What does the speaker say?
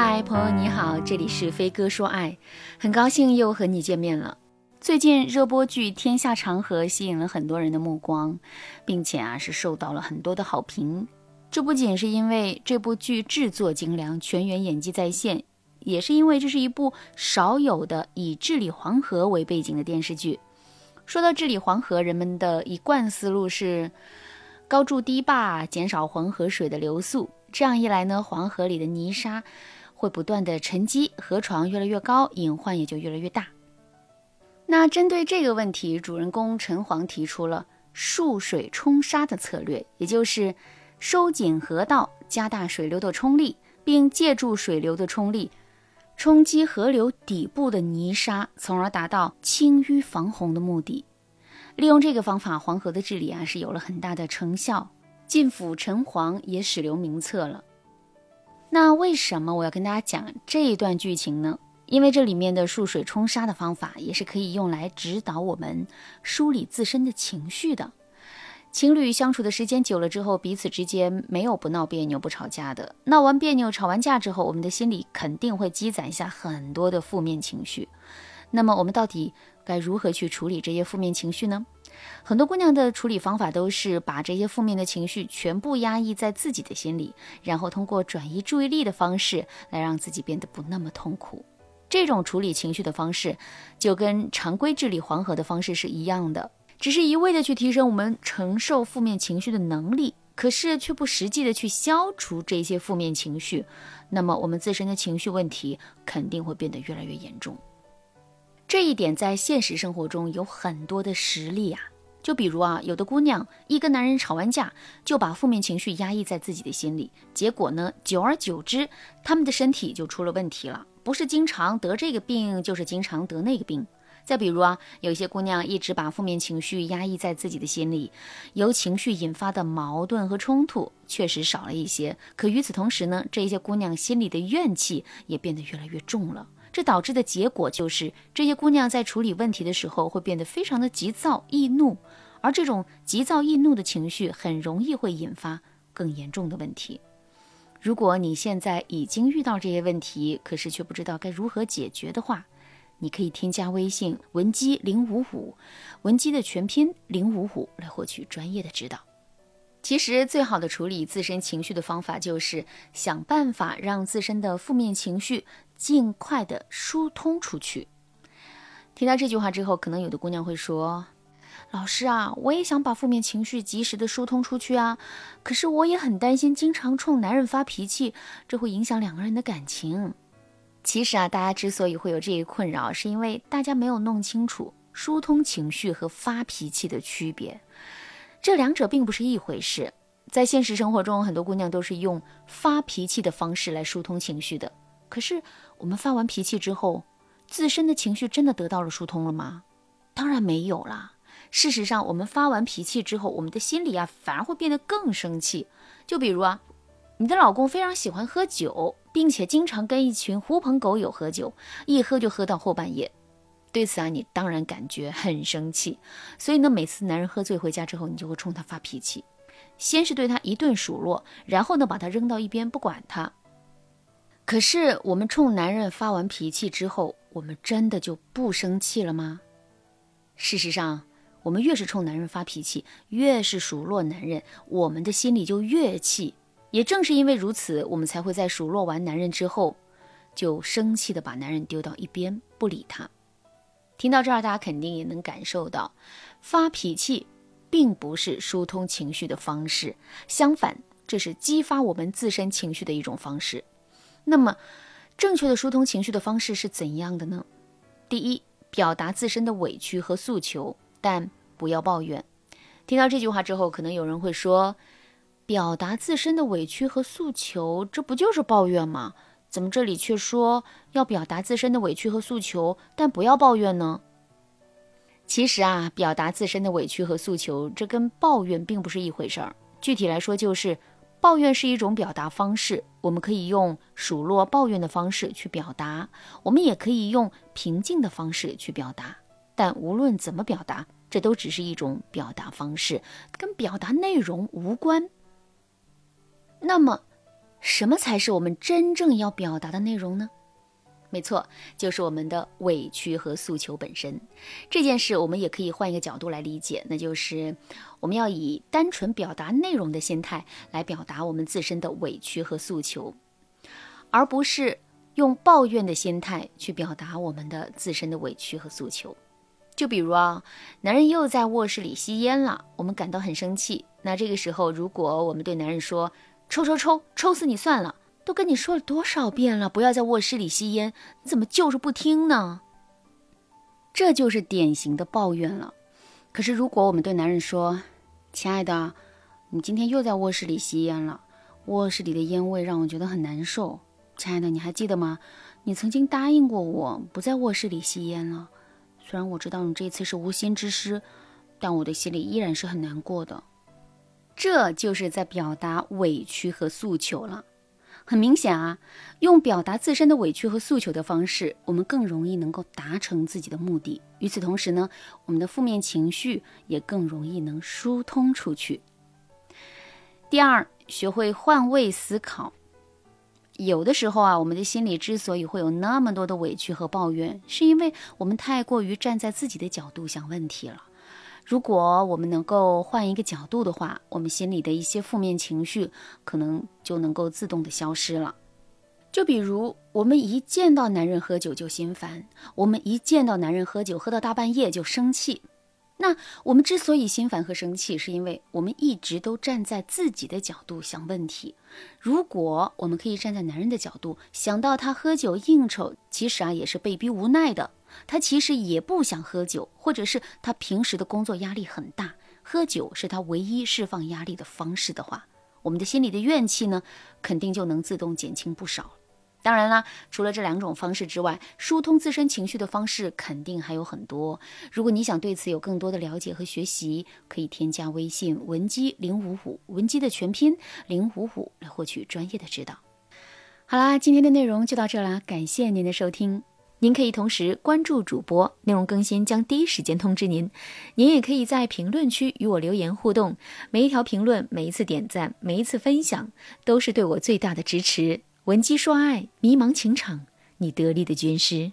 嗨，朋友你好，这里是飞哥说爱，很高兴又和你见面了。最近热播剧《天下长河》吸引了很多人的目光，并且啊是受到了很多的好评。这不仅是因为这部剧制作精良，全员演技在线，也是因为这是一部少有的以治理黄河为背景的电视剧。说到治理黄河，人们的一贯思路是高筑堤坝，减少黄河水的流速。这样一来呢，黄河里的泥沙。会不断的沉积，河床越来越高，隐患也就越来越大。那针对这个问题，主人公陈黄提出了束水冲沙的策略，也就是收紧河道，加大水流的冲力，并借助水流的冲力冲击河流底部的泥沙，从而达到清淤防洪的目的。利用这个方法，黄河的治理啊是有了很大的成效，晋府陈黄也史留名册了。那为什么我要跟大家讲这一段剧情呢？因为这里面的蓄水冲沙的方法也是可以用来指导我们梳理自身的情绪的。情侣相处的时间久了之后，彼此之间没有不闹别扭、不吵架的。闹完别扭、吵完架之后，我们的心里肯定会积攒下很多的负面情绪。那么我们到底该如何去处理这些负面情绪呢？很多姑娘的处理方法都是把这些负面的情绪全部压抑在自己的心里，然后通过转移注意力的方式来让自己变得不那么痛苦。这种处理情绪的方式，就跟常规治理黄河的方式是一样的，只是一味的去提升我们承受负面情绪的能力，可是却不实际的去消除这些负面情绪，那么我们自身的情绪问题肯定会变得越来越严重。这一点在现实生活中有很多的实例啊，就比如啊，有的姑娘一跟男人吵完架，就把负面情绪压抑在自己的心里，结果呢，久而久之，他们的身体就出了问题了，不是经常得这个病，就是经常得那个病。再比如啊，有些姑娘一直把负面情绪压抑在自己的心里，由情绪引发的矛盾和冲突确实少了一些，可与此同时呢，这些姑娘心里的怨气也变得越来越重了。这导致的结果就是，这些姑娘在处理问题的时候会变得非常的急躁易怒，而这种急躁易怒的情绪很容易会引发更严重的问题。如果你现在已经遇到这些问题，可是却不知道该如何解决的话，你可以添加微信文姬零五五，文姬的全拼零五五来获取专业的指导。其实，最好的处理自身情绪的方法就是想办法让自身的负面情绪。尽快的疏通出去。听到这句话之后，可能有的姑娘会说：“老师啊，我也想把负面情绪及时的疏通出去啊，可是我也很担心，经常冲男人发脾气，这会影响两个人的感情。”其实啊，大家之所以会有这一困扰，是因为大家没有弄清楚疏通情绪和发脾气的区别，这两者并不是一回事。在现实生活中，很多姑娘都是用发脾气的方式来疏通情绪的。可是，我们发完脾气之后，自身的情绪真的得到了疏通了吗？当然没有啦。事实上，我们发完脾气之后，我们的心里啊，反而会变得更生气。就比如啊，你的老公非常喜欢喝酒，并且经常跟一群狐朋狗友喝酒，一喝就喝到后半夜。对此啊，你当然感觉很生气。所以呢，每次男人喝醉回家之后，你就会冲他发脾气，先是对他一顿数落，然后呢，把他扔到一边不管他。可是，我们冲男人发完脾气之后，我们真的就不生气了吗？事实上，我们越是冲男人发脾气，越是数落男人，我们的心里就越气。也正是因为如此，我们才会在数落完男人之后，就生气的把男人丢到一边不理他。听到这儿，大家肯定也能感受到，发脾气并不是疏通情绪的方式，相反，这是激发我们自身情绪的一种方式。那么，正确的疏通情绪的方式是怎样的呢？第一，表达自身的委屈和诉求，但不要抱怨。听到这句话之后，可能有人会说：“表达自身的委屈和诉求，这不就是抱怨吗？怎么这里却说要表达自身的委屈和诉求，但不要抱怨呢？”其实啊，表达自身的委屈和诉求，这跟抱怨并不是一回事儿。具体来说，就是。抱怨是一种表达方式，我们可以用数落、抱怨的方式去表达，我们也可以用平静的方式去表达。但无论怎么表达，这都只是一种表达方式，跟表达内容无关。那么，什么才是我们真正要表达的内容呢？没错，就是我们的委屈和诉求本身。这件事，我们也可以换一个角度来理解，那就是我们要以单纯表达内容的心态来表达我们自身的委屈和诉求，而不是用抱怨的心态去表达我们的自身的委屈和诉求。就比如啊，男人又在卧室里吸烟了，我们感到很生气。那这个时候，如果我们对男人说：“抽抽抽，抽死你算了。”都跟你说了多少遍了，不要在卧室里吸烟，你怎么就是不听呢？这就是典型的抱怨了。可是如果我们对男人说：“亲爱的，你今天又在卧室里吸烟了，卧室里的烟味让我觉得很难受。亲爱的，你还记得吗？你曾经答应过我不在卧室里吸烟了。虽然我知道你这次是无心之失，但我的心里依然是很难过的。”这就是在表达委屈和诉求了。很明显啊，用表达自身的委屈和诉求的方式，我们更容易能够达成自己的目的。与此同时呢，我们的负面情绪也更容易能疏通出去。第二，学会换位思考。有的时候啊，我们的心里之所以会有那么多的委屈和抱怨，是因为我们太过于站在自己的角度想问题了。如果我们能够换一个角度的话，我们心里的一些负面情绪可能就能够自动的消失了。就比如，我们一见到男人喝酒就心烦，我们一见到男人喝酒喝到大半夜就生气。那我们之所以心烦和生气，是因为我们一直都站在自己的角度想问题。如果我们可以站在男人的角度，想到他喝酒应酬，其实啊也是被逼无奈的。他其实也不想喝酒，或者是他平时的工作压力很大，喝酒是他唯一释放压力的方式的话，我们的心里的怨气呢，肯定就能自动减轻不少。当然啦，除了这两种方式之外，疏通自身情绪的方式肯定还有很多。如果你想对此有更多的了解和学习，可以添加微信文姬零五五，文姬的全拼零五五来获取专业的指导。好啦，今天的内容就到这啦，感谢您的收听。您可以同时关注主播，内容更新将第一时间通知您。您也可以在评论区与我留言互动，每一条评论、每一次点赞、每一次分享，都是对我最大的支持。闻鸡说爱，迷茫情场，你得力的军师。